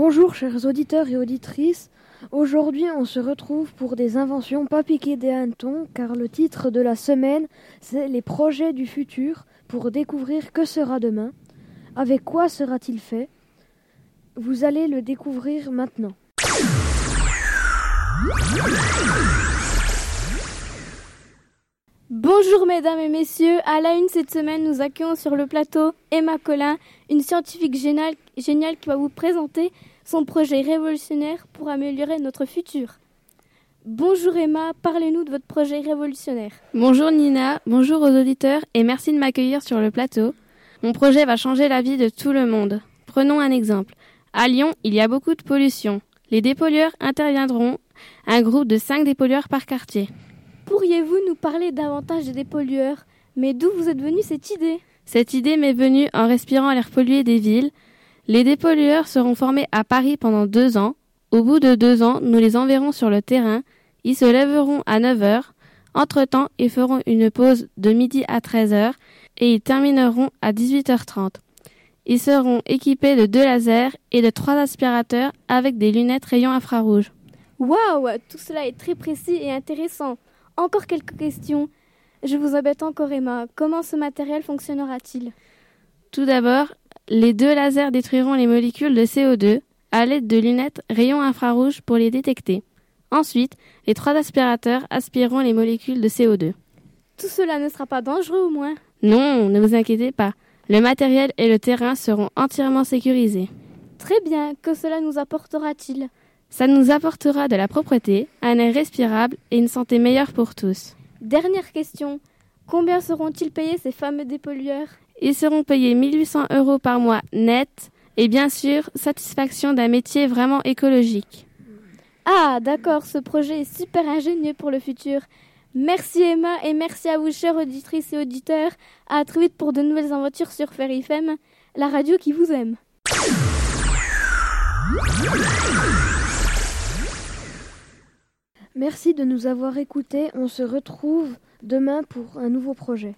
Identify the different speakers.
Speaker 1: Bonjour chers auditeurs et auditrices. Aujourd'hui on se retrouve pour des inventions pas piquées des hannetons car le titre de la semaine c'est les projets du futur pour découvrir que sera demain. Avec quoi sera-t-il fait? Vous allez le découvrir maintenant.
Speaker 2: Bonjour mesdames et messieurs, à la une cette semaine nous accueillons sur le plateau Emma Collin, une scientifique géniale, qui va vous présenter son projet révolutionnaire pour améliorer notre futur. Bonjour Emma, parlez-nous de votre projet révolutionnaire.
Speaker 3: Bonjour Nina, bonjour aux auditeurs et merci de m'accueillir sur le plateau. Mon projet va changer la vie de tout le monde. Prenons un exemple. À Lyon, il y a beaucoup de pollution. Les dépollueurs interviendront, un groupe de 5 dépollueurs par quartier.
Speaker 2: Pourriez-vous nous parler davantage des dépollueurs Mais d'où vous êtes venue cette idée?
Speaker 3: Cette idée m'est venue en respirant l'air pollué des villes. Les dépollueurs seront formés à Paris pendant deux ans. Au bout de deux ans, nous les enverrons sur le terrain. Ils se lèveront à 9 heures. Entre-temps, ils feront une pause de midi à 13 heures et ils termineront à 18h30. Ils seront équipés de deux lasers et de trois aspirateurs avec des lunettes rayons infrarouges.
Speaker 2: Waouh Tout cela est très précis et intéressant. Encore quelques questions. Je vous embête encore Emma. Comment ce matériel fonctionnera-t-il?
Speaker 3: Tout d'abord, les deux lasers détruiront les molécules de CO2 à l'aide de lunettes rayons infrarouges pour les détecter. Ensuite, les trois aspirateurs aspireront les molécules de CO2.
Speaker 2: Tout cela ne sera pas dangereux au moins?
Speaker 3: Non, ne vous inquiétez pas. Le matériel et le terrain seront entièrement sécurisés.
Speaker 2: Très bien. Que cela nous apportera-t-il?
Speaker 3: Ça nous apportera de la propreté, un air respirable et une santé meilleure pour tous.
Speaker 2: Dernière question. Combien seront-ils payés ces fameux dépollueurs?
Speaker 3: Ils seront payés 1800 euros par mois net et bien sûr, satisfaction d'un métier vraiment écologique.
Speaker 2: Ah, d'accord, ce projet est super ingénieux pour le futur. Merci Emma et merci à vous, chères auditrices et auditeurs. À très vite pour de nouvelles aventures sur FM, la radio qui vous aime.
Speaker 1: Merci de nous avoir écoutés. On se retrouve demain pour un nouveau projet.